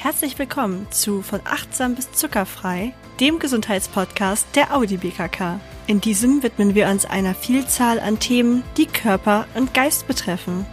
Herzlich willkommen zu Von achtsam bis zuckerfrei, dem Gesundheitspodcast der Audi BKK. In diesem widmen wir uns einer Vielzahl an Themen, die Körper und Geist betreffen.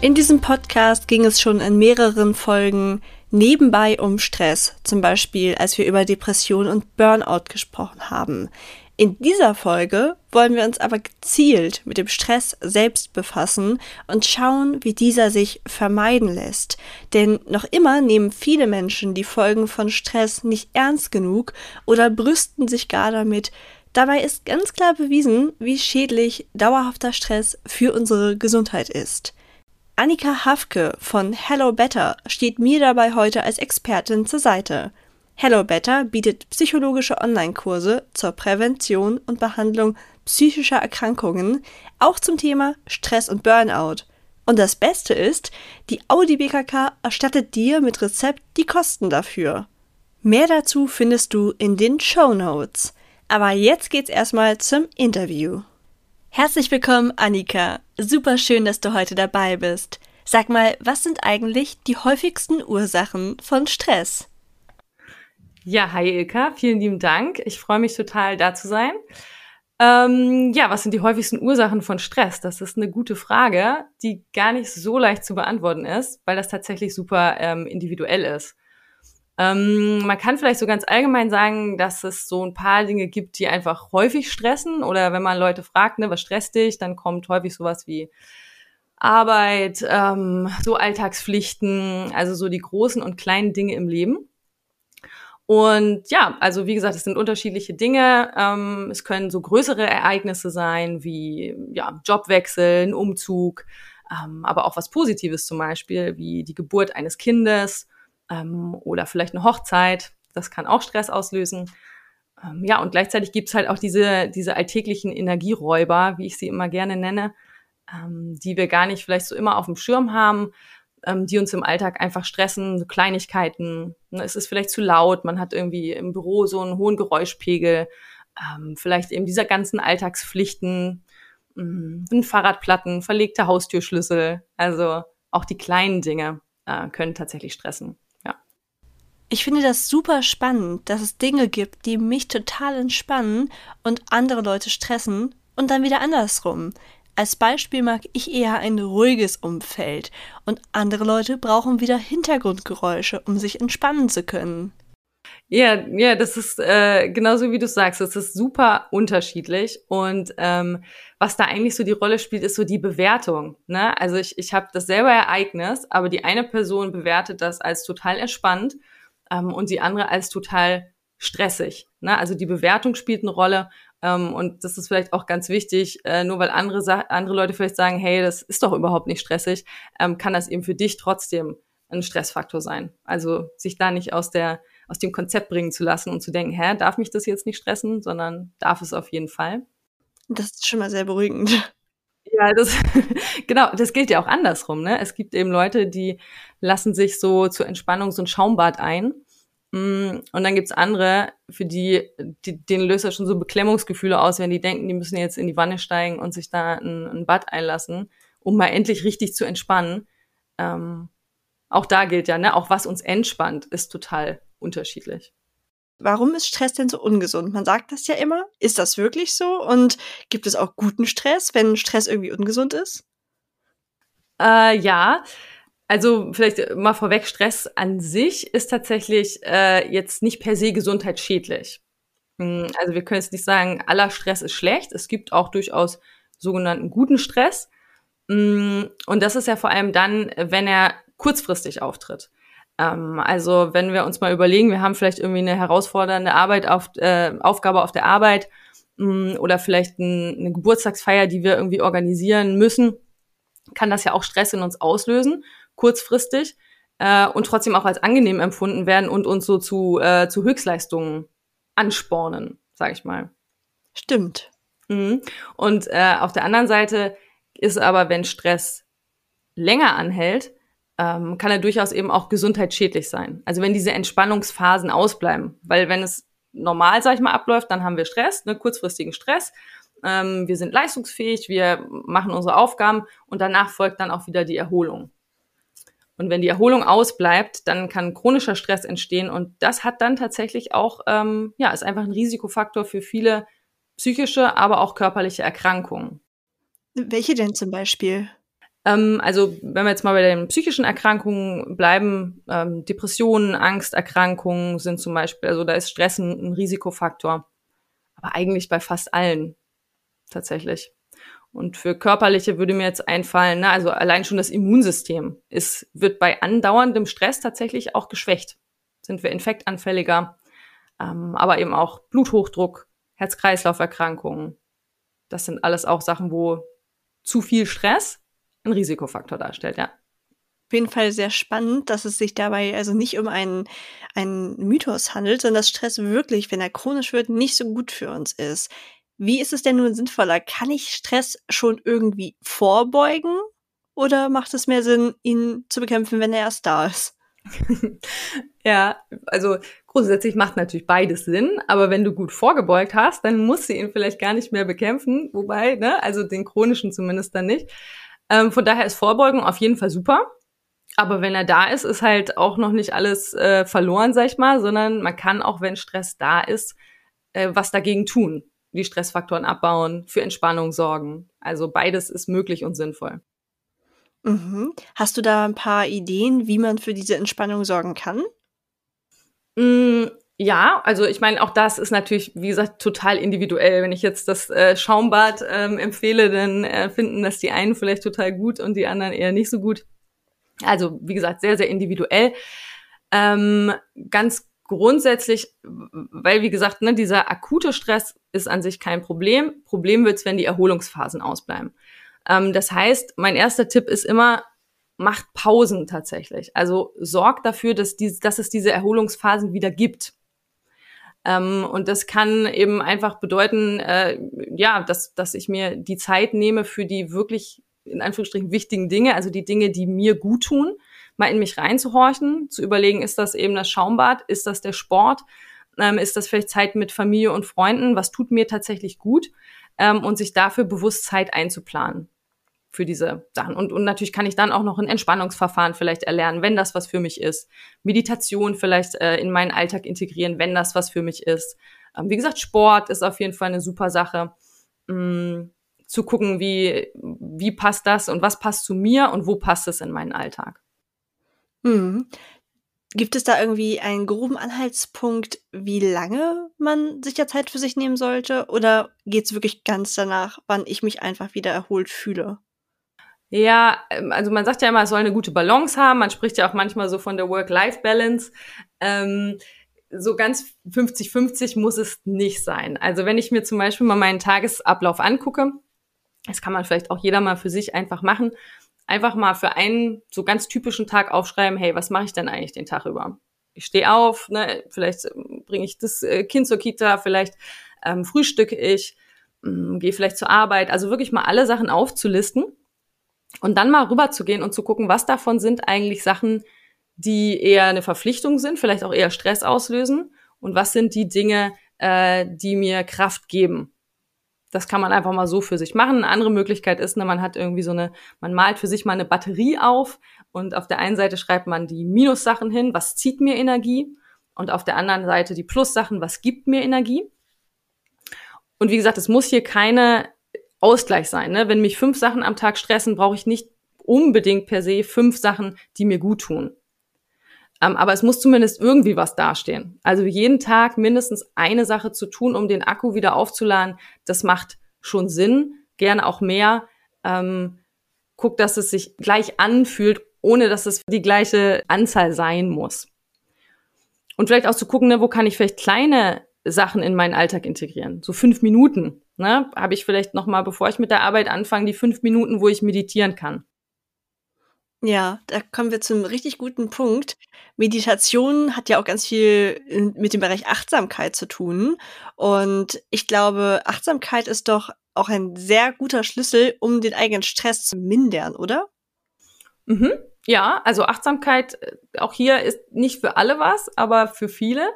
In diesem Podcast ging es schon in mehreren Folgen nebenbei um Stress, zum Beispiel als wir über Depression und Burnout gesprochen haben. In dieser Folge wollen wir uns aber gezielt mit dem Stress selbst befassen und schauen, wie dieser sich vermeiden lässt. Denn noch immer nehmen viele Menschen die Folgen von Stress nicht ernst genug oder brüsten sich gar damit. Dabei ist ganz klar bewiesen, wie schädlich dauerhafter Stress für unsere Gesundheit ist. Annika Hafke von Hello Better steht mir dabei heute als Expertin zur Seite. Hello Better bietet psychologische Online-Kurse zur Prävention und Behandlung psychischer Erkrankungen, auch zum Thema Stress und Burnout. Und das Beste ist, die Audi BKK erstattet dir mit Rezept die Kosten dafür. Mehr dazu findest du in den Show Notes. Aber jetzt geht's erstmal zum Interview. Herzlich willkommen, Annika. Super schön, dass du heute dabei bist. Sag mal, was sind eigentlich die häufigsten Ursachen von Stress? Ja, hi Ilka, vielen lieben Dank. Ich freue mich total, da zu sein. Ähm, ja, was sind die häufigsten Ursachen von Stress? Das ist eine gute Frage, die gar nicht so leicht zu beantworten ist, weil das tatsächlich super ähm, individuell ist. Ähm, man kann vielleicht so ganz allgemein sagen, dass es so ein paar Dinge gibt, die einfach häufig stressen. Oder wenn man Leute fragt, ne, was stresst dich, dann kommt häufig sowas wie Arbeit, ähm, so Alltagspflichten, also so die großen und kleinen Dinge im Leben. Und ja, also wie gesagt, es sind unterschiedliche Dinge. Ähm, es können so größere Ereignisse sein, wie ja, Jobwechsel, ein Umzug, ähm, aber auch was Positives zum Beispiel, wie die Geburt eines Kindes ähm, oder vielleicht eine Hochzeit. Das kann auch Stress auslösen. Ähm, ja, und gleichzeitig gibt's halt auch diese, diese alltäglichen Energieräuber, wie ich sie immer gerne nenne, ähm, die wir gar nicht vielleicht so immer auf dem Schirm haben ähm, die uns im Alltag einfach stressen, so Kleinigkeiten. Ne, es ist vielleicht zu laut, man hat irgendwie im Büro so einen hohen Geräuschpegel, ähm, vielleicht eben dieser ganzen Alltagspflichten, mh, Fahrradplatten, verlegte Haustürschlüssel, also auch die kleinen Dinge äh, können tatsächlich stressen. Ich finde das super spannend, dass es Dinge gibt, die mich total entspannen und andere Leute stressen und dann wieder andersrum. Als Beispiel mag ich eher ein ruhiges Umfeld und andere Leute brauchen wieder Hintergrundgeräusche, um sich entspannen zu können. Ja, ja, das ist äh, genauso wie du sagst, es ist super unterschiedlich und ähm, was da eigentlich so die Rolle spielt, ist so die Bewertung. Ne? Also ich, ich habe dasselbe Ereignis, aber die eine Person bewertet das als total entspannt ähm, und die andere als total stressig. Ne? Also die Bewertung spielt eine Rolle ähm, und das ist vielleicht auch ganz wichtig, äh, nur weil andere, andere Leute vielleicht sagen, hey, das ist doch überhaupt nicht stressig, ähm, kann das eben für dich trotzdem ein Stressfaktor sein. Also sich da nicht aus der aus dem Konzept bringen zu lassen und zu denken, hä, darf mich das jetzt nicht stressen, sondern darf es auf jeden Fall. Das ist schon mal sehr beruhigend. Ja, das, genau, das gilt ja auch andersrum, ne? Es gibt eben Leute, die lassen sich so zur Entspannung so ein Schaumbad ein und dann gibt's andere, für die, die denen löst das schon so Beklemmungsgefühle aus, wenn die denken, die müssen jetzt in die Wanne steigen und sich da ein, ein Bad einlassen, um mal endlich richtig zu entspannen. Ähm, auch da gilt ja, ne, auch was uns entspannt, ist total unterschiedlich. Warum ist Stress denn so ungesund? Man sagt das ja immer. Ist das wirklich so? Und gibt es auch guten Stress, wenn Stress irgendwie ungesund ist? Äh, ja, also vielleicht mal vorweg, Stress an sich ist tatsächlich äh, jetzt nicht per se gesundheitsschädlich. Hm, also wir können jetzt nicht sagen, aller Stress ist schlecht. Es gibt auch durchaus sogenannten guten Stress. Hm, und das ist ja vor allem dann, wenn er kurzfristig auftritt. Ähm, also wenn wir uns mal überlegen, wir haben vielleicht irgendwie eine herausfordernde Arbeit auf, äh, Aufgabe auf der Arbeit hm, oder vielleicht ein, eine Geburtstagsfeier, die wir irgendwie organisieren müssen, kann das ja auch Stress in uns auslösen kurzfristig äh, und trotzdem auch als angenehm empfunden werden und uns so zu, äh, zu Höchstleistungen anspornen, sage ich mal. Stimmt. Mhm. Und äh, auf der anderen Seite ist aber, wenn Stress länger anhält, ähm, kann er durchaus eben auch gesundheitsschädlich sein. Also wenn diese Entspannungsphasen ausbleiben, weil wenn es normal, sag ich mal, abläuft, dann haben wir Stress, ne, kurzfristigen Stress. Ähm, wir sind leistungsfähig, wir machen unsere Aufgaben und danach folgt dann auch wieder die Erholung. Und wenn die Erholung ausbleibt, dann kann chronischer Stress entstehen und das hat dann tatsächlich auch, ähm, ja, ist einfach ein Risikofaktor für viele psychische, aber auch körperliche Erkrankungen. Welche denn zum Beispiel? Ähm, also wenn wir jetzt mal bei den psychischen Erkrankungen bleiben, ähm, Depressionen, Angsterkrankungen sind zum Beispiel, also da ist Stress ein, ein Risikofaktor. Aber eigentlich bei fast allen tatsächlich. Und für körperliche würde mir jetzt einfallen, na, also allein schon das Immunsystem ist, wird bei andauerndem Stress tatsächlich auch geschwächt. Sind wir infektanfälliger, ähm, aber eben auch Bluthochdruck, Herz-Kreislauf-Erkrankungen. Das sind alles auch Sachen, wo zu viel Stress ein Risikofaktor darstellt, ja. Auf jeden Fall sehr spannend, dass es sich dabei also nicht um einen, einen Mythos handelt, sondern dass Stress wirklich, wenn er chronisch wird, nicht so gut für uns ist. Wie ist es denn nun sinnvoller? Kann ich Stress schon irgendwie vorbeugen? Oder macht es mehr Sinn, ihn zu bekämpfen, wenn er erst da ist? ja, also grundsätzlich macht natürlich beides Sinn, aber wenn du gut vorgebeugt hast, dann musst du ihn vielleicht gar nicht mehr bekämpfen, wobei, ne, also den chronischen zumindest dann nicht. Ähm, von daher ist Vorbeugung auf jeden Fall super. Aber wenn er da ist, ist halt auch noch nicht alles äh, verloren, sag ich mal, sondern man kann auch, wenn Stress da ist, äh, was dagegen tun. Die Stressfaktoren abbauen, für Entspannung sorgen. Also beides ist möglich und sinnvoll. Mhm. Hast du da ein paar Ideen, wie man für diese Entspannung sorgen kann? Mm, ja, also ich meine, auch das ist natürlich, wie gesagt, total individuell. Wenn ich jetzt das äh, Schaumbad ähm, empfehle, dann äh, finden das die einen vielleicht total gut und die anderen eher nicht so gut. Also wie gesagt, sehr, sehr individuell. Ähm, ganz grundsätzlich, weil wie gesagt, ne, dieser akute Stress ist an sich kein Problem. Problem wird's, wenn die Erholungsphasen ausbleiben. Ähm, das heißt, mein erster Tipp ist immer, macht Pausen tatsächlich. Also sorgt dafür, dass, die, dass es diese Erholungsphasen wieder gibt. Ähm, und das kann eben einfach bedeuten, äh, ja, dass, dass ich mir die Zeit nehme für die wirklich in Anführungsstrichen wichtigen Dinge, also die Dinge, die mir gut tun, mal in mich reinzuhorchen, zu überlegen, ist das eben das Schaumbad, ist das der Sport, ähm, ist das vielleicht Zeit mit Familie und Freunden, was tut mir tatsächlich gut ähm, und sich dafür bewusst Zeit einzuplanen für diese Sachen. Und, und natürlich kann ich dann auch noch ein Entspannungsverfahren vielleicht erlernen, wenn das was für mich ist. Meditation vielleicht äh, in meinen Alltag integrieren, wenn das was für mich ist. Ähm, wie gesagt, Sport ist auf jeden Fall eine super Sache. Ähm, zu gucken, wie, wie passt das und was passt zu mir und wo passt es in meinen Alltag. Mhm. Gibt es da irgendwie einen groben Anhaltspunkt, wie lange man sich ja Zeit für sich nehmen sollte? Oder geht es wirklich ganz danach, wann ich mich einfach wieder erholt fühle? Ja, ähm, also man sagt ja immer, es soll eine gute Balance haben. Man spricht ja auch manchmal so von der Work-Life-Balance. Ähm, so ganz 50-50 muss es nicht sein. Also wenn ich mir zum Beispiel mal meinen Tagesablauf angucke, das kann man vielleicht auch jeder mal für sich einfach machen, einfach mal für einen so ganz typischen Tag aufschreiben, hey, was mache ich denn eigentlich den Tag über? Ich stehe auf, ne, vielleicht ähm, bringe ich das äh, Kind zur Kita, vielleicht ähm, frühstücke ich, ähm, gehe vielleicht zur Arbeit. Also wirklich mal alle Sachen aufzulisten und dann mal rüberzugehen und zu gucken, was davon sind eigentlich Sachen, die eher eine Verpflichtung sind, vielleicht auch eher Stress auslösen und was sind die Dinge, äh, die mir Kraft geben. Das kann man einfach mal so für sich machen. Eine andere Möglichkeit ist, ne, man hat irgendwie so eine, man malt für sich mal eine Batterie auf und auf der einen Seite schreibt man die Minussachen hin, was zieht mir Energie und auf der anderen Seite die Plussachen, was gibt mir Energie. Und wie gesagt, es muss hier keine Ausgleich sein. Ne? Wenn mich fünf Sachen am Tag stressen, brauche ich nicht unbedingt per se fünf Sachen, die mir gut tun. Ähm, aber es muss zumindest irgendwie was dastehen. Also jeden Tag mindestens eine Sache zu tun, um den Akku wieder aufzuladen, das macht schon Sinn. Gerne auch mehr. Ähm, guck, dass es sich gleich anfühlt, ohne dass es die gleiche Anzahl sein muss. Und vielleicht auch zu gucken, ne, wo kann ich vielleicht kleine Sachen in meinen Alltag integrieren. So fünf Minuten ne, habe ich vielleicht noch mal, bevor ich mit der Arbeit anfange, die fünf Minuten, wo ich meditieren kann. Ja, da kommen wir zum richtig guten Punkt. Meditation hat ja auch ganz viel mit dem Bereich Achtsamkeit zu tun. Und ich glaube, Achtsamkeit ist doch auch ein sehr guter Schlüssel, um den eigenen Stress zu mindern, oder? Mhm. Ja, also Achtsamkeit, äh, auch hier ist nicht für alle was, aber für viele.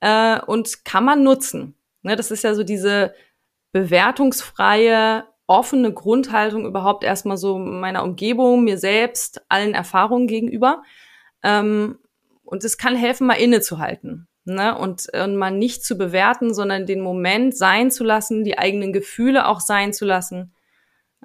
Äh, und kann man nutzen. Ne, das ist ja so diese bewertungsfreie offene Grundhaltung überhaupt erstmal so meiner Umgebung, mir selbst, allen Erfahrungen gegenüber. Ähm, und es kann helfen, mal innezuhalten. Ne? Und, und mal nicht zu bewerten, sondern den Moment sein zu lassen, die eigenen Gefühle auch sein zu lassen.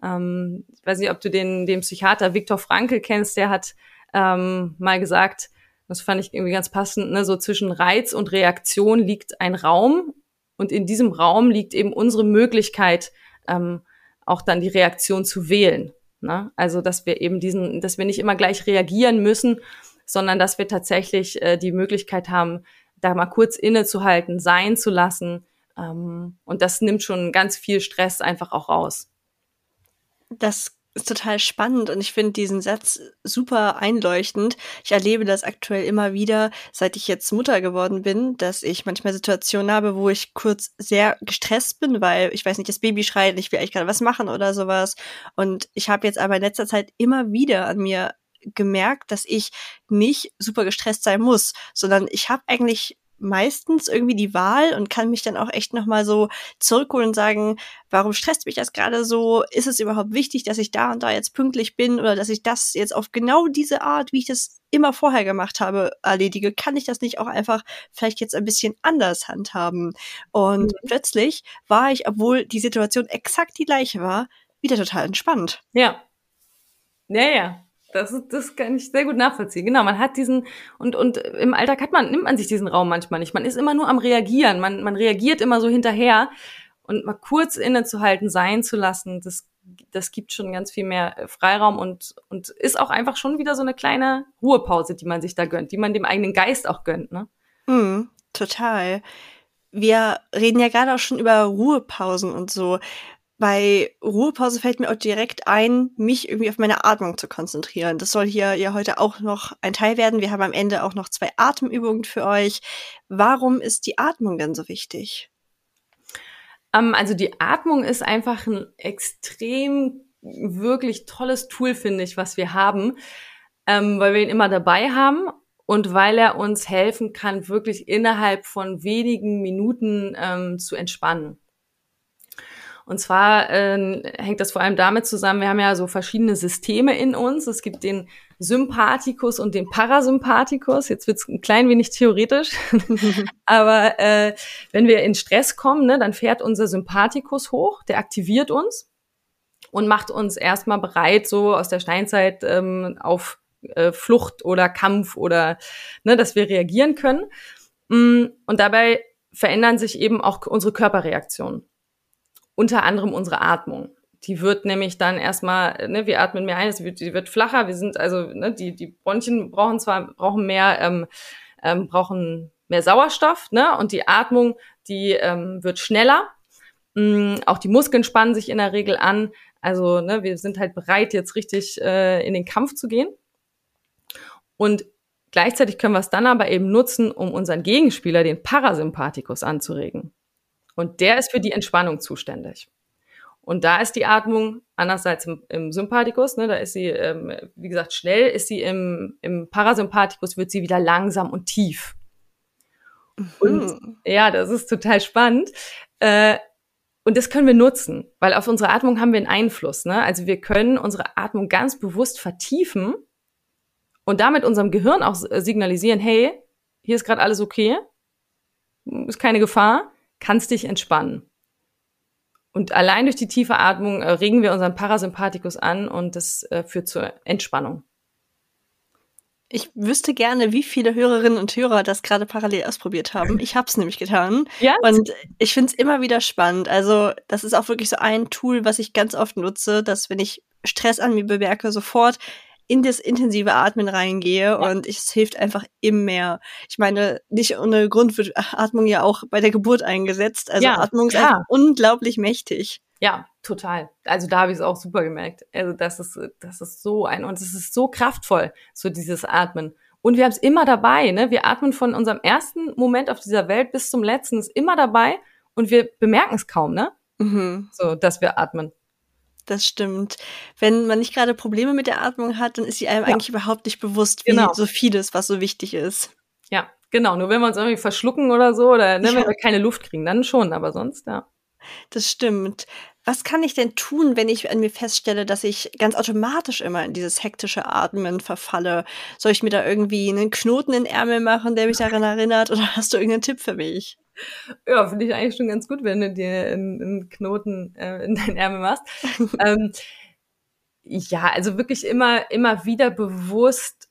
Ähm, ich weiß nicht, ob du den, den Psychiater Viktor Frankl kennst, der hat ähm, mal gesagt, das fand ich irgendwie ganz passend, ne? so zwischen Reiz und Reaktion liegt ein Raum und in diesem Raum liegt eben unsere Möglichkeit, ähm, auch dann die Reaktion zu wählen. Ne? Also, dass wir eben diesen, dass wir nicht immer gleich reagieren müssen, sondern dass wir tatsächlich äh, die Möglichkeit haben, da mal kurz innezuhalten, sein zu lassen. Ähm, und das nimmt schon ganz viel Stress einfach auch raus. Das ist total spannend und ich finde diesen Satz super einleuchtend. Ich erlebe das aktuell immer wieder, seit ich jetzt Mutter geworden bin, dass ich manchmal Situationen habe, wo ich kurz sehr gestresst bin, weil ich weiß nicht, das Baby schreit, ich will eigentlich gerade was machen oder sowas. Und ich habe jetzt aber in letzter Zeit immer wieder an mir gemerkt, dass ich nicht super gestresst sein muss, sondern ich habe eigentlich meistens irgendwie die Wahl und kann mich dann auch echt nochmal so zurückholen und sagen, warum stresst mich das gerade so? Ist es überhaupt wichtig, dass ich da und da jetzt pünktlich bin oder dass ich das jetzt auf genau diese Art, wie ich das immer vorher gemacht habe, erledige? Kann ich das nicht auch einfach vielleicht jetzt ein bisschen anders handhaben? Und mhm. plötzlich war ich, obwohl die Situation exakt die gleiche war, wieder total entspannt. Ja. Ja, ja. Das, das kann ich sehr gut nachvollziehen. Genau, man hat diesen, und, und im Alltag hat man, nimmt man sich diesen Raum manchmal nicht. Man ist immer nur am Reagieren. Man, man reagiert immer so hinterher. Und mal kurz innezuhalten, sein zu lassen, das, das gibt schon ganz viel mehr Freiraum und, und ist auch einfach schon wieder so eine kleine Ruhepause, die man sich da gönnt, die man dem eigenen Geist auch gönnt, ne? Mm, total. Wir reden ja gerade auch schon über Ruhepausen und so bei Ruhepause fällt mir auch direkt ein, mich irgendwie auf meine Atmung zu konzentrieren. Das soll hier ja heute auch noch ein Teil werden. Wir haben am Ende auch noch zwei Atemübungen für euch. Warum ist die Atmung denn so wichtig? Ähm, also die Atmung ist einfach ein extrem wirklich tolles Tool, finde ich, was wir haben, ähm, weil wir ihn immer dabei haben und weil er uns helfen kann, wirklich innerhalb von wenigen Minuten ähm, zu entspannen. Und zwar äh, hängt das vor allem damit zusammen, wir haben ja so verschiedene Systeme in uns. Es gibt den Sympathikus und den Parasympathikus. Jetzt wird's ein klein wenig theoretisch. Aber äh, wenn wir in Stress kommen, ne, dann fährt unser Sympathikus hoch, der aktiviert uns und macht uns erstmal bereit, so aus der Steinzeit ähm, auf äh, Flucht oder Kampf oder ne, dass wir reagieren können. Mm, und dabei verändern sich eben auch unsere Körperreaktionen unter anderem unsere Atmung. Die wird nämlich dann erstmal, ne, wir atmen mehr ein, sie wird, die wird flacher, wir sind also, ne, die, die Bronchien brauchen zwar, brauchen mehr, ähm, ähm, brauchen mehr Sauerstoff, ne, und die Atmung, die ähm, wird schneller. Mm, auch die Muskeln spannen sich in der Regel an. Also, ne, wir sind halt bereit, jetzt richtig äh, in den Kampf zu gehen. Und gleichzeitig können wir es dann aber eben nutzen, um unseren Gegenspieler, den Parasympathikus, anzuregen. Und der ist für die Entspannung zuständig. Und da ist die Atmung andererseits im, im Sympathikus, ne, da ist sie, ähm, wie gesagt, schnell, ist sie im, im Parasympathikus, wird sie wieder langsam und tief. Mhm. Und ja, das ist total spannend. Äh, und das können wir nutzen, weil auf unsere Atmung haben wir einen Einfluss. Ne? Also wir können unsere Atmung ganz bewusst vertiefen und damit unserem Gehirn auch signalisieren, hey, hier ist gerade alles okay, ist keine Gefahr kannst dich entspannen. Und allein durch die tiefe Atmung äh, regen wir unseren Parasympathikus an und das äh, führt zur Entspannung. Ich wüsste gerne, wie viele Hörerinnen und Hörer das gerade parallel ausprobiert haben. Ich habe es nämlich getan. Ja. Und ich finde es immer wieder spannend. Also, das ist auch wirklich so ein Tool, was ich ganz oft nutze, dass wenn ich Stress an mir bemerke, sofort in das intensive Atmen reingehe ja. und es hilft einfach immer mehr. Ich meine, nicht ohne Grund wird Atmung ja auch bei der Geburt eingesetzt. Also ja, Atmung ist ja. einfach unglaublich mächtig. Ja, total. Also da habe ich es auch super gemerkt. Also das ist, das ist so ein, und es ist so kraftvoll, so dieses Atmen. Und wir haben es immer dabei, ne? Wir atmen von unserem ersten Moment auf dieser Welt bis zum letzten, ist immer dabei und wir bemerken es kaum, ne? Mhm. So, dass wir atmen das stimmt. Wenn man nicht gerade Probleme mit der Atmung hat, dann ist sie einem ja. eigentlich überhaupt nicht bewusst, wie genau. so vieles, was so wichtig ist. Ja, genau. Nur wenn wir uns irgendwie verschlucken oder so oder ne, ja. wenn wir keine Luft kriegen, dann schon, aber sonst, ja. Das stimmt. was kann ich denn tun, wenn ich an mir feststelle, dass ich ganz automatisch immer in dieses hektische Atmen verfalle? Soll ich mir da irgendwie einen Knoten in den Ärmel machen, der mich daran erinnert? Oder hast du irgendeinen Tipp für mich? Ja, finde ich eigentlich schon ganz gut, wenn du dir einen Knoten äh, in deinen Ärmel machst. ähm, ja, also wirklich immer, immer wieder bewusst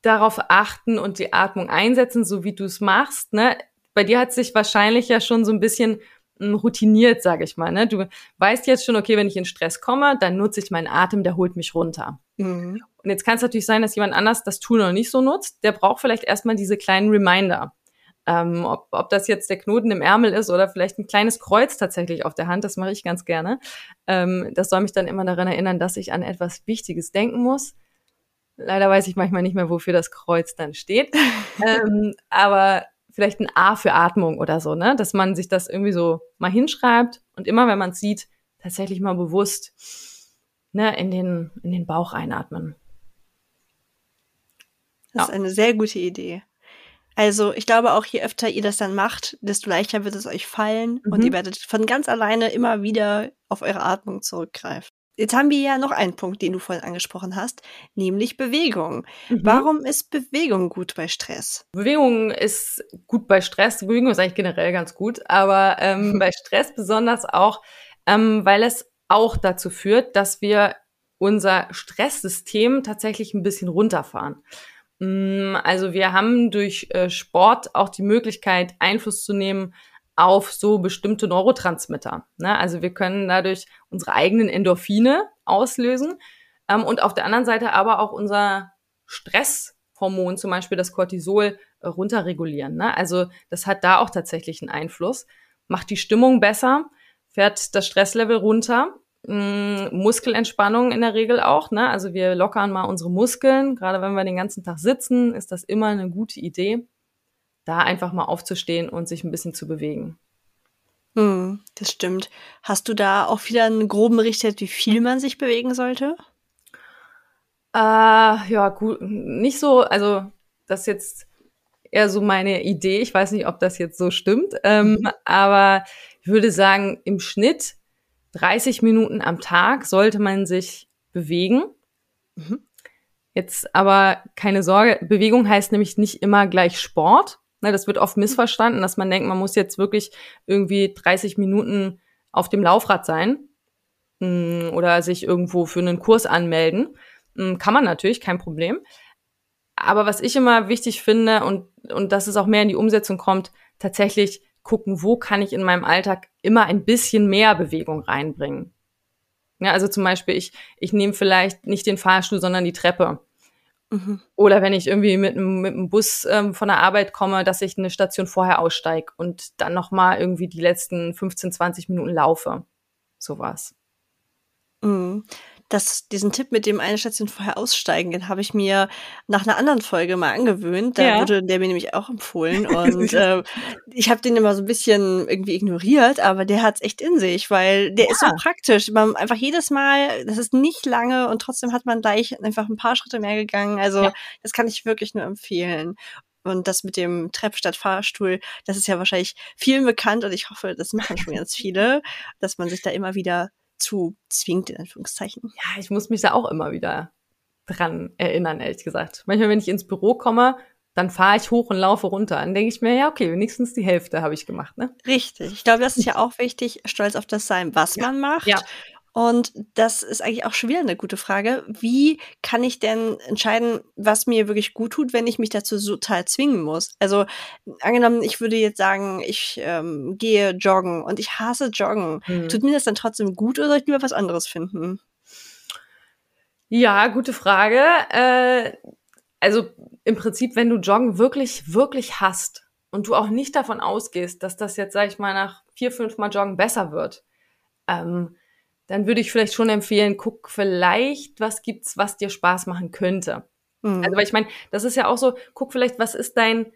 darauf achten und die Atmung einsetzen, so wie du es machst. Ne? Bei dir hat sich wahrscheinlich ja schon so ein bisschen hm, routiniert, sage ich mal. Ne? Du weißt jetzt schon, okay, wenn ich in Stress komme, dann nutze ich meinen Atem, der holt mich runter. Mhm. Und jetzt kann es natürlich sein, dass jemand anders das Tool noch nicht so nutzt. Der braucht vielleicht erstmal diese kleinen Reminder. Ähm, ob, ob das jetzt der Knoten im Ärmel ist oder vielleicht ein kleines Kreuz tatsächlich auf der Hand, das mache ich ganz gerne. Ähm, das soll mich dann immer daran erinnern, dass ich an etwas Wichtiges denken muss. Leider weiß ich manchmal nicht mehr, wofür das Kreuz dann steht. ähm, aber vielleicht ein A für Atmung oder so, ne? Dass man sich das irgendwie so mal hinschreibt und immer, wenn man es sieht, tatsächlich mal bewusst ne, in, den, in den Bauch einatmen. Das ja. ist eine sehr gute Idee. Also ich glaube auch, je öfter ihr das dann macht, desto leichter wird es euch fallen mhm. und ihr werdet von ganz alleine immer wieder auf eure Atmung zurückgreifen. Jetzt haben wir ja noch einen Punkt, den du vorhin angesprochen hast, nämlich Bewegung. Mhm. Warum ist Bewegung gut bei Stress? Bewegung ist gut bei Stress. Bewegung ist eigentlich generell ganz gut, aber ähm, bei Stress besonders auch, ähm, weil es auch dazu führt, dass wir unser Stresssystem tatsächlich ein bisschen runterfahren. Mm, also wir haben durch äh, Sport auch die Möglichkeit, Einfluss zu nehmen auf so bestimmte Neurotransmitter. Ne? Also wir können dadurch unsere eigenen Endorphine auslösen ähm, und auf der anderen Seite aber auch unser Stresshormon, zum Beispiel das Cortisol, äh, runterregulieren. Ne? Also das hat da auch tatsächlich einen Einfluss. Macht die Stimmung besser, fährt das Stresslevel runter mh, mm, Muskelentspannung in der Regel auch. Ne? Also wir lockern mal unsere Muskeln. Gerade wenn wir den ganzen Tag sitzen, ist das immer eine gute Idee, da einfach mal aufzustehen und sich ein bisschen zu bewegen. Hm, das stimmt. Hast du da auch wieder einen groben Richtwert, wie viel man sich bewegen sollte? Äh, ja, gut, nicht so, also das ist jetzt eher so meine Idee. Ich weiß nicht, ob das jetzt so stimmt, ähm, mhm. aber ich würde sagen, im Schnitt 30 Minuten am Tag sollte man sich bewegen. Mhm. Jetzt aber keine Sorge, Bewegung heißt nämlich nicht immer gleich Sport. Ne, das wird oft missverstanden, dass man denkt, man muss jetzt wirklich irgendwie 30 Minuten auf dem Laufrad sein mm, oder sich irgendwo für einen Kurs anmelden. Mm, kann man natürlich, kein Problem. Aber was ich immer wichtig finde und, und dass es auch mehr in die Umsetzung kommt, tatsächlich gucken, wo kann ich in meinem Alltag immer ein bisschen mehr Bewegung reinbringen. Ja, also zum Beispiel, ich, ich nehme vielleicht nicht den Fahrstuhl, sondern die Treppe. Mhm. Oder wenn ich irgendwie mit, mit dem Bus ähm, von der Arbeit komme, dass ich eine Station vorher aussteige und dann nochmal irgendwie die letzten 15, 20 Minuten laufe. Sowas. Mhm das, diesen Tipp mit dem eine Station vorher aussteigen, den habe ich mir nach einer anderen Folge mal angewöhnt. Da ja. wurde der mir nämlich auch empfohlen. Und äh, ich habe den immer so ein bisschen irgendwie ignoriert, aber der hat's echt in sich, weil der ja. ist so praktisch. Man einfach jedes Mal, das ist nicht lange und trotzdem hat man gleich einfach ein paar Schritte mehr gegangen. Also ja. das kann ich wirklich nur empfehlen. Und das mit dem Trepp statt Fahrstuhl, das ist ja wahrscheinlich vielen bekannt und ich hoffe, das machen schon ganz viele, dass man sich da immer wieder zu zwingt, in Anführungszeichen. Ja, ich muss mich da auch immer wieder dran erinnern, ehrlich gesagt. Manchmal, wenn ich ins Büro komme, dann fahre ich hoch und laufe runter. Dann denke ich mir, ja, okay, wenigstens die Hälfte habe ich gemacht, ne? Richtig. Ich glaube, das ist ja auch wichtig, stolz auf das sein, was ja. man macht. Ja. Und das ist eigentlich auch schon wieder eine gute Frage. Wie kann ich denn entscheiden, was mir wirklich gut tut, wenn ich mich dazu total zwingen muss? Also angenommen, ich würde jetzt sagen, ich ähm, gehe joggen und ich hasse Joggen. Hm. Tut mir das dann trotzdem gut oder soll ich lieber was anderes finden? Ja, gute Frage. Äh, also im Prinzip, wenn du Joggen wirklich, wirklich hast und du auch nicht davon ausgehst, dass das jetzt, sag ich mal, nach vier, fünf Mal Joggen besser wird, ähm, dann würde ich vielleicht schon empfehlen, guck vielleicht, was gibt's, was dir Spaß machen könnte. Mhm. Also, weil ich meine, das ist ja auch so, guck vielleicht, was ist dein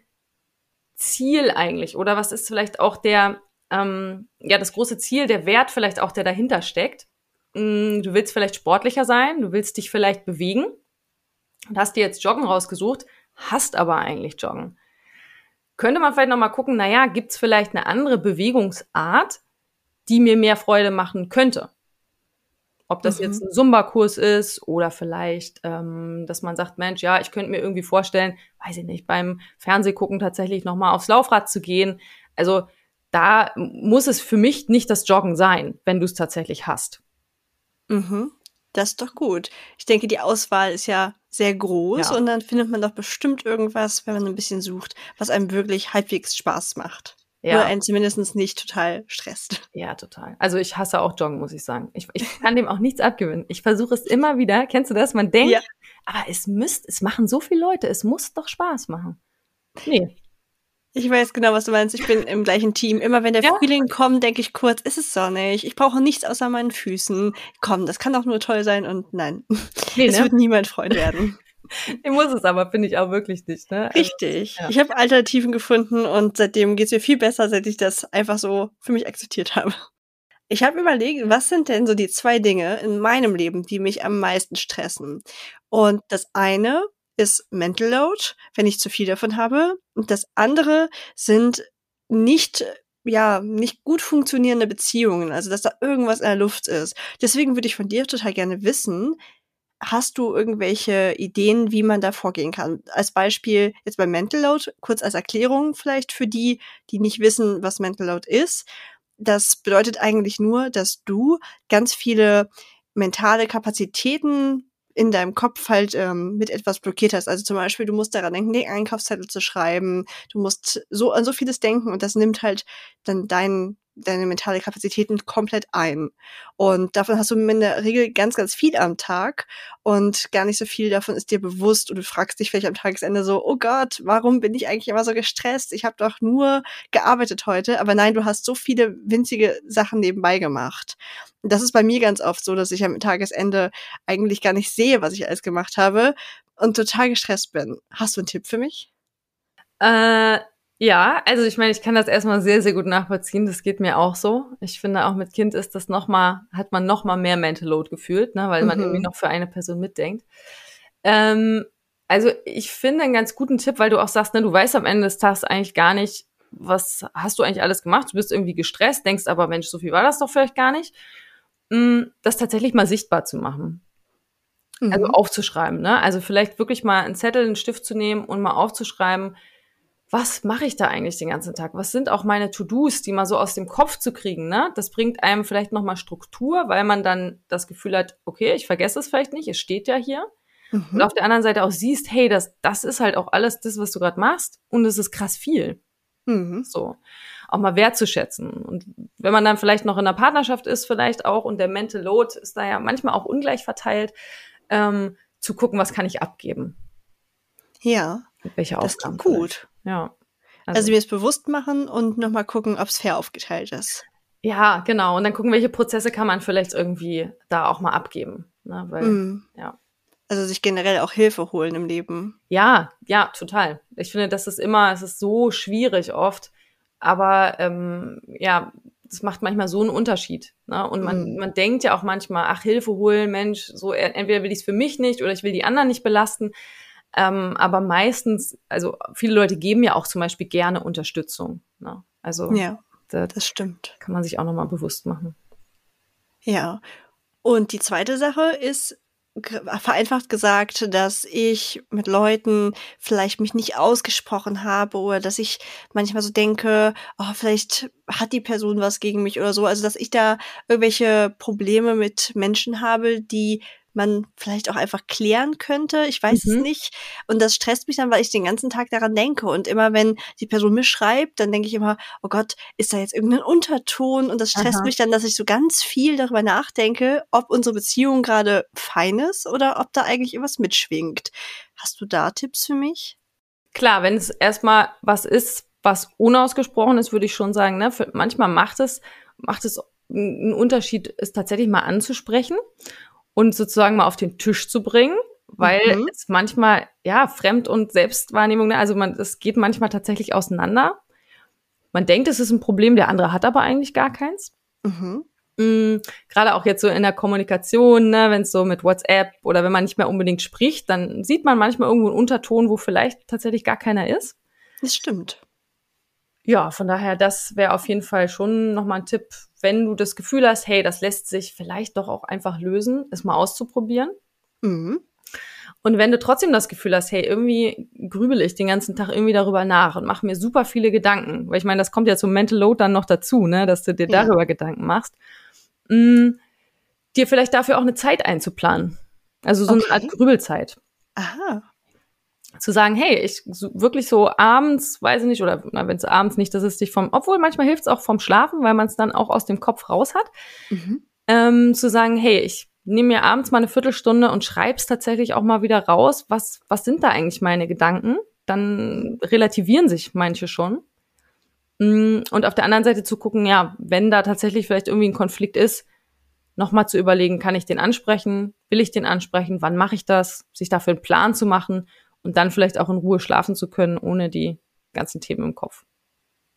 Ziel eigentlich oder was ist vielleicht auch der, ähm, ja, das große Ziel, der Wert vielleicht auch, der dahinter steckt. Mm, du willst vielleicht sportlicher sein, du willst dich vielleicht bewegen und hast dir jetzt Joggen rausgesucht, hast aber eigentlich Joggen. Könnte man vielleicht nochmal gucken, naja, gibt's vielleicht eine andere Bewegungsart, die mir mehr Freude machen könnte. Ob das Mhm. jetzt ein Zumba-Kurs ist oder vielleicht, ähm, dass man sagt, Mensch, ja, ich könnte mir irgendwie vorstellen, weiß ich nicht, beim Fernsehgucken tatsächlich nochmal aufs Laufrad zu gehen. Also da muss es für mich nicht das Joggen sein, wenn du es tatsächlich hast. Mhm. Das ist doch gut. Ich denke, die Auswahl ist ja sehr groß Ja. und dann findet man doch bestimmt irgendwas, wenn man ein bisschen sucht, was einem wirklich halbwegs Spaß macht. Ja, einen zumindest nicht total stresst. ja, total. Also ich hasse auch Joggen, muss ich sagen. Ich, ich kann dem auch nichts abgewinnen. Ich versuche es immer wieder. Kennst du das? Man denkt, Ja. aber es müsst, es machen so viele Leute. Es muss doch Spaß machen. Nee. Ich weiß genau, was du meinst. Ich bin im gleichen Team. Immer wenn der Ja. Frühling kommt, denke ich kurz, es ist sonnig. Ich brauche nichts außer meinen Füßen. Komm, das kann doch nur toll sein und nein. Nee, es ne? wird niemand Freund werden. Ich muss es aber, finde ich auch wirklich nicht. Ne? Also, Richtig. ja. Ich habe Alternativen gefunden und seitdem geht's mir viel besser, seit ich das einfach so für mich akzeptiert habe. Ich habe überlegt, was sind denn so die zwei Dinge in meinem Leben, die mich am meisten stressen? Und das eine ist Mental Load, wenn ich zu viel davon habe. Und das andere sind nicht ja, nicht gut funktionierende Beziehungen, also dass da irgendwas in der Luft ist. Deswegen würde ich von dir total gerne wissen, Hast du irgendwelche Ideen, wie man da vorgehen kann? Als Beispiel jetzt beim Mental Load, kurz als Erklärung vielleicht für die, die nicht wissen, was Mental Load ist. Das bedeutet eigentlich nur, dass du ganz viele mentale Kapazitäten in deinem Kopf halt ähm, mit etwas blockiert hast. Also zum Beispiel, du musst daran denken, den Einkaufszettel zu schreiben. Du musst so an so vieles denken und das nimmt halt dann dein, deine mentale Kapazitäten komplett ein. Und davon hast du in der Regel ganz, ganz viel am Tag und gar nicht so viel davon ist dir bewusst und du fragst dich vielleicht am Tagesende so, oh Gott, warum bin ich eigentlich immer so gestresst? Ich habe doch nur gearbeitet heute, aber nein, du hast so viele winzige Sachen nebenbei gemacht. Das ist bei mir ganz oft so, dass ich am Tagesende eigentlich gar nicht sehe, was ich alles gemacht habe und total gestresst bin. Hast du einen Tipp für mich? Äh, ja, also ich meine, ich kann das erstmal sehr, sehr gut nachvollziehen. Das geht mir auch so. Ich finde, auch mit Kind ist das noch mal, hat man noch mal mehr Mental Load gefühlt, ne, weil man Mhm. irgendwie noch für eine Person mitdenkt. Ähm, also ich finde einen ganz guten Tipp, weil du auch sagst, ne, du weißt am Ende des Tages eigentlich gar nicht, was hast du eigentlich alles gemacht. Du bist irgendwie gestresst, denkst aber, Mensch, so viel war das doch vielleicht gar nicht. Mm, Das tatsächlich mal sichtbar zu machen. Also Mhm. aufzuschreiben, ne? Also vielleicht wirklich mal einen Zettel, einen Stift zu nehmen und mal aufzuschreiben, was mache ich da eigentlich den ganzen Tag? Was sind auch meine To-Dos, die mal so aus dem Kopf zu kriegen, ne? Das bringt einem vielleicht nochmal Struktur, weil man dann das Gefühl hat, okay, ich vergesse es vielleicht nicht, es steht ja hier. Und Mhm. auf der anderen Seite auch siehst, hey, das, das ist halt auch alles das, was du gerade machst und es ist krass viel. Mhm. So. Auch mal wertzuschätzen. Und wenn man dann vielleicht noch in einer Partnerschaft ist, vielleicht auch, und der Mental Load ist da ja manchmal auch ungleich verteilt, ähm, zu gucken, was kann ich abgeben? Ja, Welche das Aufgaben? klingt vielleicht. gut. Ja. Also mir es bewusst machen und nochmal gucken, ob es fair aufgeteilt ist. ja, genau. Und dann gucken, welche Prozesse kann man vielleicht irgendwie da auch mal abgeben. Ne? Weil, Mhm. ja. Also sich generell auch Hilfe holen im Leben. Ja, ja, total. Ich finde, das ist immer, es ist so schwierig oft, aber ähm, ja, das macht manchmal so einen Unterschied. Ne? Und man, Mhm. man denkt ja auch manchmal, ach, Hilfe holen, Mensch, so entweder will ich es für mich nicht oder ich will die anderen nicht belasten. Ähm, aber meistens, also viele Leute geben ja auch zum Beispiel gerne Unterstützung. Ne? Also Ja, da das stimmt. kann man sich auch nochmal bewusst machen. Ja. Und die zweite Sache ist, vereinfacht gesagt, dass ich mit Leuten vielleicht mich nicht ausgesprochen habe oder dass ich manchmal so denke, oh, vielleicht hat die Person was gegen mich oder so. Also, dass ich da irgendwelche Probleme mit Menschen habe, die man vielleicht auch einfach klären könnte. Ich weiß es Mhm. nicht. Und das stresst mich dann, weil ich den ganzen Tag daran denke. Und immer wenn die Person mir schreibt, dann denke ich immer, oh Gott, ist da jetzt irgendein Unterton? Und das stresst Aha. mich dann, dass ich so ganz viel darüber nachdenke, ob unsere Beziehung gerade fein ist oder ob da eigentlich irgendwas mitschwingt. Hast du da Tipps für mich? Klar, wenn es erstmal was ist, was unausgesprochen ist, würde ich schon sagen, ne, manchmal macht es, macht es einen Unterschied, es tatsächlich mal anzusprechen und sozusagen mal auf den Tisch zu bringen, weil Mhm. es manchmal, ja, Fremd- und Selbstwahrnehmung, ne, also man, es geht manchmal tatsächlich auseinander. Man denkt, es ist ein Problem, der andere hat aber eigentlich gar keins. Mhm. Mm, Gerade auch jetzt so in der Kommunikation, ne, wenn es so mit WhatsApp oder wenn man nicht mehr unbedingt spricht, dann sieht man manchmal irgendwo einen Unterton, wo vielleicht tatsächlich gar keiner ist. Das stimmt. Ja, von daher, das wäre auf jeden Fall schon nochmal ein Tipp, wenn du das Gefühl hast, hey, das lässt sich vielleicht doch auch einfach lösen, es mal auszuprobieren. Mhm. Und wenn du trotzdem das Gefühl hast, hey, irgendwie grübel ich den ganzen Tag irgendwie darüber nach und mache mir super viele Gedanken, weil ich meine, das kommt ja zum Mental Load dann noch dazu, ne, dass du dir Ja. darüber Gedanken machst, mh, dir vielleicht dafür auch eine Zeit einzuplanen. Also so Okay. eine Art Grübelzeit. Aha. Zu sagen, hey, ich so, wirklich so abends, weiß ich nicht, oder wenn es abends nicht, dass es dich vom, obwohl manchmal hilft es auch vom Schlafen, weil man es dann auch aus dem Kopf raus hat, Mhm. ähm, zu sagen, hey, ich nehme mir abends mal eine Viertelstunde und schreib's tatsächlich auch mal wieder raus, was, was sind da eigentlich meine Gedanken? Dann relativieren sich manche schon. Mm, Und auf der anderen Seite zu gucken, ja, wenn da tatsächlich vielleicht irgendwie ein Konflikt ist, nochmal zu überlegen, kann ich den ansprechen? Will ich den ansprechen? Wann mache ich das? Sich dafür einen Plan zu machen und dann vielleicht auch in Ruhe schlafen zu können, ohne die ganzen Themen im Kopf.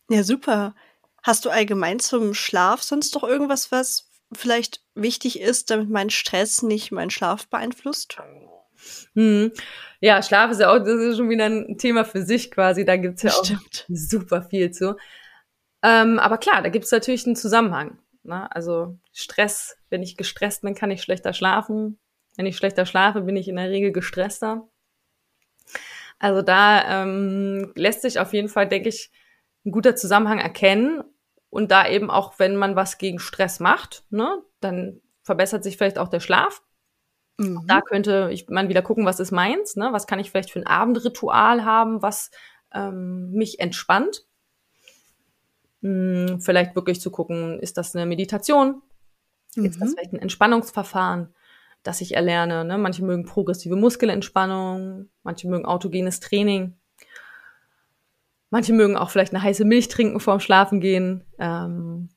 Ja, super. Hast du allgemein zum Schlaf sonst noch irgendwas, was vielleicht wichtig ist, damit mein Stress nicht meinen Schlaf beeinflusst? Hm. Ja, Schlaf ist ja auch, das ist schon wieder ein Thema für sich quasi. Da gibt's ja auch Stimmt. super viel zu. Ähm, aber klar, da gibt's natürlich einen Zusammenhang. Ne? Also Stress, wenn ich gestresst bin, kann ich schlechter schlafen. Wenn ich schlechter schlafe, bin ich in der Regel gestresster. Also da ähm, lässt sich auf jeden Fall, denke ich, ein guter Zusammenhang erkennen. Und da eben auch, wenn man was gegen Stress macht, ne, dann verbessert sich vielleicht auch der Schlaf. Mhm. Da könnte ich man wieder gucken, was ist meins, ne? Was kann ich vielleicht für ein Abendritual haben, was ähm, mich entspannt. Hm, vielleicht wirklich zu gucken, ist das eine Meditation? Ist das Mhm. vielleicht ein Entspannungsverfahren, das ich erlerne? Ne? Manche mögen progressive Muskelentspannung, manche mögen autogenes Training. Manche mögen auch vielleicht eine heiße Milch trinken vorm Schlafen gehen. Ähm,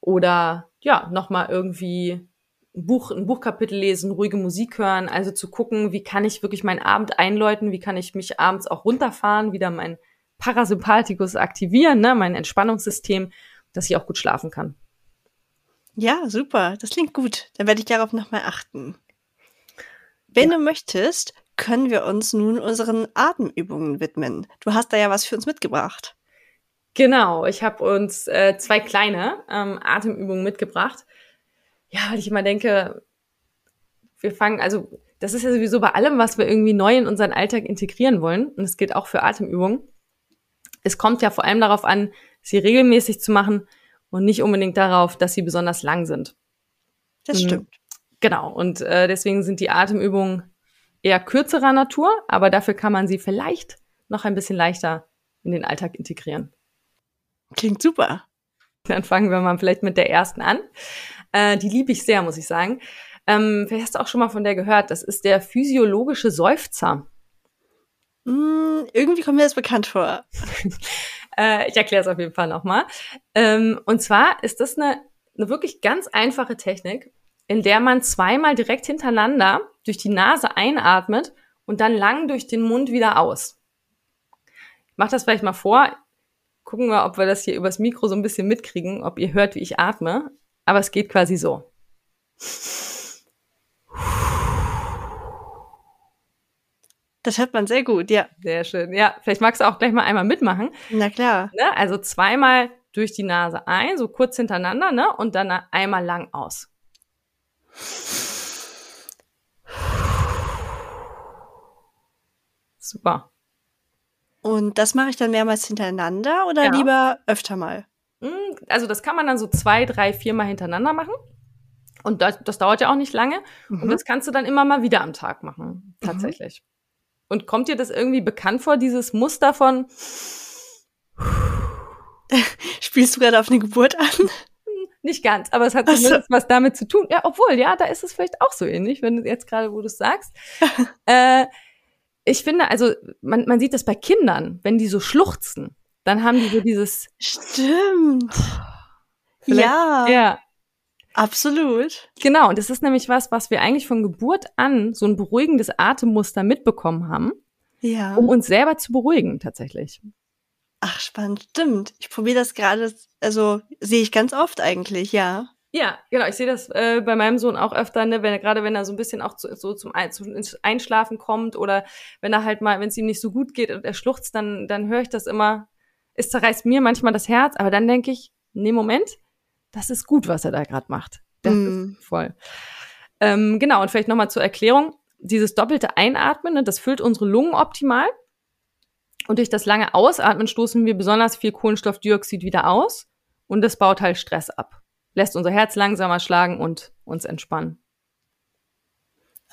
oder ja, nochmal irgendwie ein Buch, ein Buchkapitel lesen, ruhige Musik hören, also zu gucken, wie kann ich wirklich meinen Abend einläuten, wie kann ich mich abends auch runterfahren, wieder mein Parasympathikus aktivieren, ne, mein Entspannungssystem, dass ich auch gut schlafen kann. Ja, super. Das klingt gut. Dann werde ich darauf nochmal achten. Wenn du möchtest, können wir uns nun unseren Atemübungen widmen. Du hast da ja was für uns mitgebracht. Genau, ich habe uns äh, zwei kleine ähm, Atemübungen mitgebracht. Ja, weil ich immer denke, wir fangen, also das ist ja sowieso bei allem, was wir irgendwie neu in unseren Alltag integrieren wollen, und es gilt auch für Atemübungen. Es kommt ja vor allem darauf an, sie regelmäßig zu machen und nicht unbedingt darauf, dass sie besonders lang sind. Das Mhm. stimmt. Genau, und äh, deswegen sind die Atemübungen eher kürzerer Natur, aber dafür kann man sie vielleicht noch ein bisschen leichter in den Alltag integrieren. Klingt super. Dann fangen wir mal vielleicht mit der ersten an. Äh, die liebe ich sehr, muss ich sagen. Ähm, vielleicht hast du auch schon mal von der gehört. Das ist der physiologische Seufzer. Hm, irgendwie kommt mir das bekannt vor. Äh, ich erkläre es auf jeden Fall nochmal. Ähm, und zwar ist das eine, eine wirklich ganz einfache Technik, in der man zweimal direkt hintereinander durch die Nase einatmet und dann lang durch den Mund wieder aus. Ich mach das vielleicht mal vor. Gucken wir, ob wir das hier übers Mikro so ein bisschen mitkriegen, ob ihr hört, wie ich atme. Aber es geht quasi so. Das hört man sehr gut, ja. Sehr schön. Ja, vielleicht magst du auch gleich mal einmal mitmachen. Na klar. Ne? Also zweimal durch die Nase ein, so kurz hintereinander, ne? Und dann einmal lang aus. Super. Und das mache ich dann mehrmals hintereinander oder Ja. lieber öfter mal? Mm, Also das kann man dann so zwei, drei, viermal hintereinander machen. Und das, das dauert ja auch nicht lange. Und Mhm. das kannst du dann immer mal wieder am Tag machen, tatsächlich. Und kommt dir das irgendwie bekannt vor, dieses Muster von Spielst du gerade auf eine Geburt an? Nicht ganz, aber es hat Ach so. zumindest was damit zu tun. Ja, obwohl, ja, da ist es vielleicht auch so ähnlich, wenn du jetzt gerade, wo du es sagst. äh, ich finde, also man, man sieht das bei Kindern, wenn die so schluchzen, dann haben die so dieses, Stimmt. Vielleicht- Ja, ja, absolut. genau. Und das ist nämlich was, was wir eigentlich von Geburt an so ein beruhigendes Atemmuster mitbekommen haben, Ja. um uns selber zu beruhigen, tatsächlich. Ach, spannend. Stimmt. Ich probiere das gerade, also sehe ich ganz oft eigentlich, ja. Ja, genau. Ich sehe das äh, bei meinem Sohn auch öfter, ne, wenn er gerade wenn er so ein bisschen auch zu, so zum Ein zum ins Einschlafen kommt oder wenn er halt mal, wenn es ihm nicht so gut geht und er schluchzt, dann dann höre ich das immer es zerreißt mir manchmal das Herz, aber dann denke ich, nee, Moment, das ist gut, was er da gerade macht. Das mm. ist voll. Ähm, genau, und vielleicht nochmal zur Erklärung. Dieses doppelte Einatmen, ne, das füllt unsere Lungen optimal. Und durch das lange Ausatmen stoßen wir besonders viel Kohlenstoffdioxid wieder aus. Und das baut halt Stress ab. Lässt unser Herz langsamer schlagen und uns entspannen.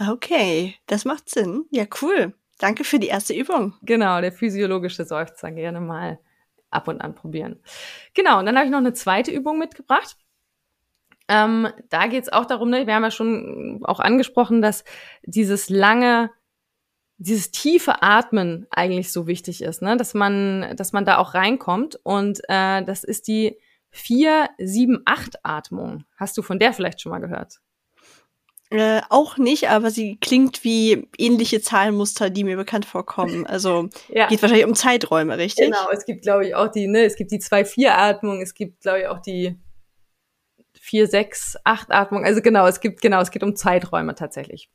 Okay, das macht Sinn. Ja, cool. Danke für die erste Übung. Genau, der physiologische Seufzer gerne mal ab und an probieren. Genau, und dann habe ich noch eine zweite Übung mitgebracht. Ähm, da geht es auch darum, ne, wir haben ja schon auch angesprochen, dass dieses lange, dieses tiefe Atmen eigentlich so wichtig ist, ne? dass man, dass man da auch reinkommt. Und äh, das ist die 4-7-8-Atmung. Hast du von der vielleicht schon mal gehört? Äh, auch nicht, aber sie klingt wie ähnliche Zahlenmuster, die mir bekannt vorkommen. Also ja. geht wahrscheinlich um Zeiträume, richtig? Genau, es gibt, glaube ich, auch die, ne, es gibt die 2-4-Atmung, es gibt, glaube ich, auch die 4-6-8-Atmung. Also genau, es gibt, genau, es geht um Zeiträume tatsächlich.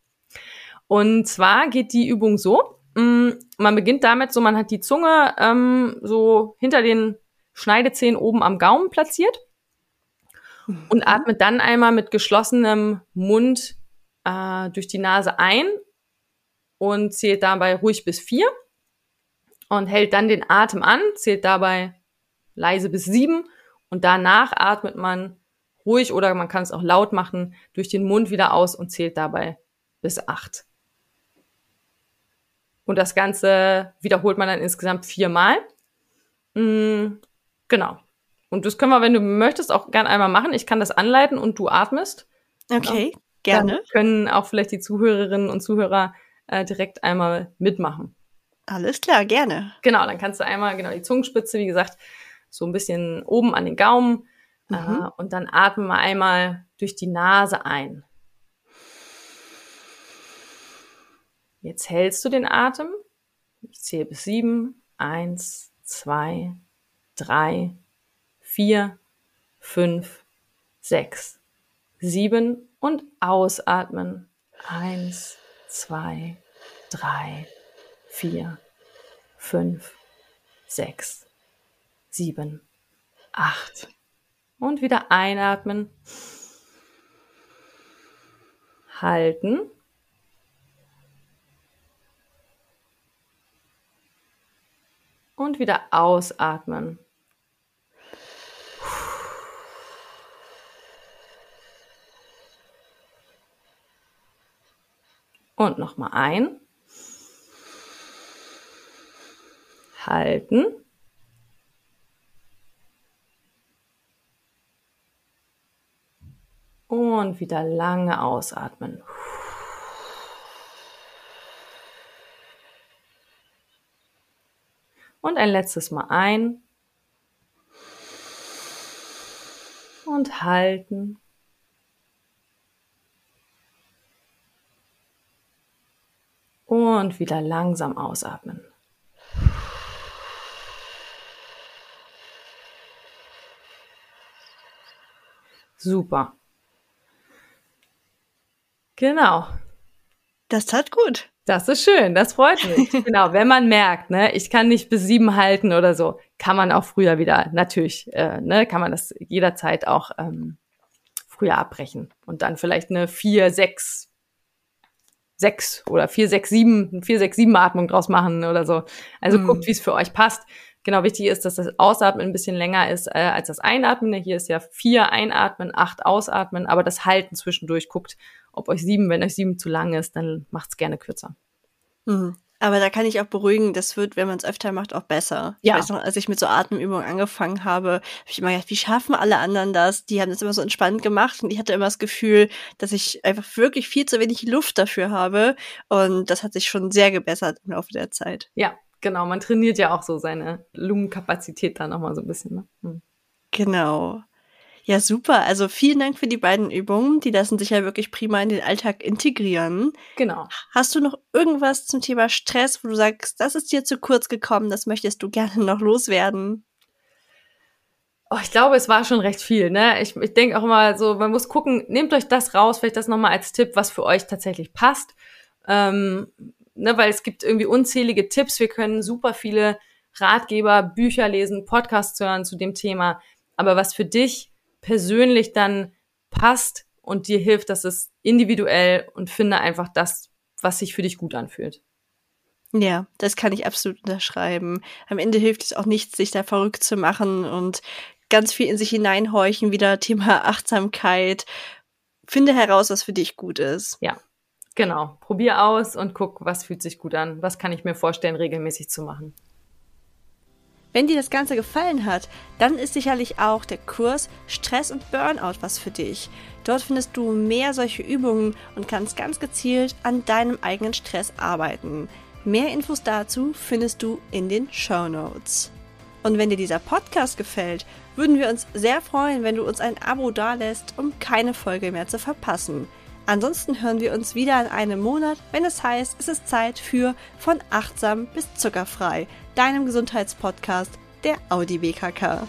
Und zwar geht die Übung so, mh, mm, man beginnt damit so, man hat die Zunge ähm, so hinter den Schneidezähnen oben am Gaumen platziert und mhm. atmet dann einmal mit geschlossenem Mund äh, durch die Nase ein und zählt dabei ruhig bis vier und hält dann den Atem an, zählt dabei leise bis sieben und danach atmet man ruhig oder man kann es auch laut machen durch den Mund wieder aus und zählt dabei bis acht. Und das Ganze wiederholt man dann insgesamt viermal. Mhm, genau. Und das können wir, wenn du möchtest, auch gern einmal machen. Ich kann das anleiten und du atmest. Okay. Ja. Gerne. Dann können auch vielleicht die Zuhörerinnen und Zuhörer äh, direkt einmal mitmachen. Alles klar, gerne. Genau, dann kannst du einmal, genau, die Zungenspitze, wie gesagt, so ein bisschen oben an den Gaumen mhm. äh, und dann atmen wir einmal durch die Nase ein. Jetzt hältst du den Atem. Ich zähle bis sieben. Eins, zwei, drei, vier, fünf, sechs, sieben und ausatmen. Eins, zwei, drei, vier, fünf, sechs, sieben, acht. Und wieder einatmen. Halten. Und wieder ausatmen. Und nochmal ein. Halten. Und wieder lange ausatmen. Und ein letztes Mal ein. Und halten. Und wieder langsam ausatmen. Super. Genau. Das tat gut. Das ist schön, das freut mich. genau, wenn man merkt, ne, ich kann nicht bis sieben halten oder so, kann man auch früher wieder, natürlich, äh, ne, kann man das jederzeit auch ähm, früher abbrechen und dann vielleicht eine vier, sechs, sechs oder vier, sechs, sieben, vier, sechs, sieben Atmung draus machen oder so. Also mhm. guckt, wie es für euch passt. Genau, wichtig ist, dass das Ausatmen ein bisschen länger ist äh, als das Einatmen. Hier ist ja vier einatmen, acht ausatmen, aber das Halten zwischendurch guckt, ob euch sieben, wenn euch sieben zu lang ist, dann macht's gerne kürzer. Mhm. Aber da kann ich auch beruhigen, das wird, wenn man es öfter macht, auch besser. Ja. Ich weiß noch, als ich mit so Atemübungen angefangen habe, habe ich immer gedacht, wie schaffen alle anderen das? Die haben das immer so entspannt gemacht und ich hatte immer das Gefühl, dass ich einfach wirklich viel zu wenig Luft dafür habe. Und das hat sich schon sehr gebessert im Laufe der Zeit. Ja, genau. Man trainiert ja auch so seine Lungenkapazität da nochmal so ein bisschen. Ne? Hm. Genau. Ja, super. Also vielen Dank für die beiden Übungen. Die lassen sich ja wirklich prima in den Alltag integrieren. Genau. Hast du noch irgendwas zum Thema Stress, wo du sagst, das ist dir zu kurz gekommen, das möchtest du gerne noch loswerden? Oh, ich glaube, es war schon recht viel. Ne? Ich, ich denke auch immer so, man muss gucken, nehmt euch das raus, vielleicht das nochmal als Tipp, was für euch tatsächlich passt. Ähm, ne, weil es gibt irgendwie unzählige Tipps. Wir können super viele Ratgeber, Bücher lesen, Podcasts hören zu dem Thema, aber was für dich persönlich dann passt und dir hilft, dass es individuell und finde einfach das, was sich für dich gut anfühlt. Ja, das kann ich absolut unterschreiben. Am Ende hilft es auch nichts, sich da verrückt zu machen und ganz viel in sich hineinhorchen, wieder Thema Achtsamkeit. Finde heraus, was für dich gut ist. Ja, genau. Probier aus und guck, was fühlt sich gut an. Was kann ich mir vorstellen, regelmäßig zu machen. Wenn dir das Ganze gefallen hat, dann ist sicherlich auch der Kurs Stress und Burnout was für dich. Dort findest du mehr solche Übungen und kannst ganz gezielt an deinem eigenen Stress arbeiten. Mehr Infos dazu findest du in den Show Notes. Und wenn dir dieser Podcast gefällt, würden wir uns sehr freuen, wenn du uns ein Abo dalässt, um keine Folge mehr zu verpassen. Ansonsten hören wir uns wieder in einem Monat, wenn es heißt, es ist Zeit für von achtsam bis zuckerfrei, deinem Gesundheitspodcast der Audi BKK.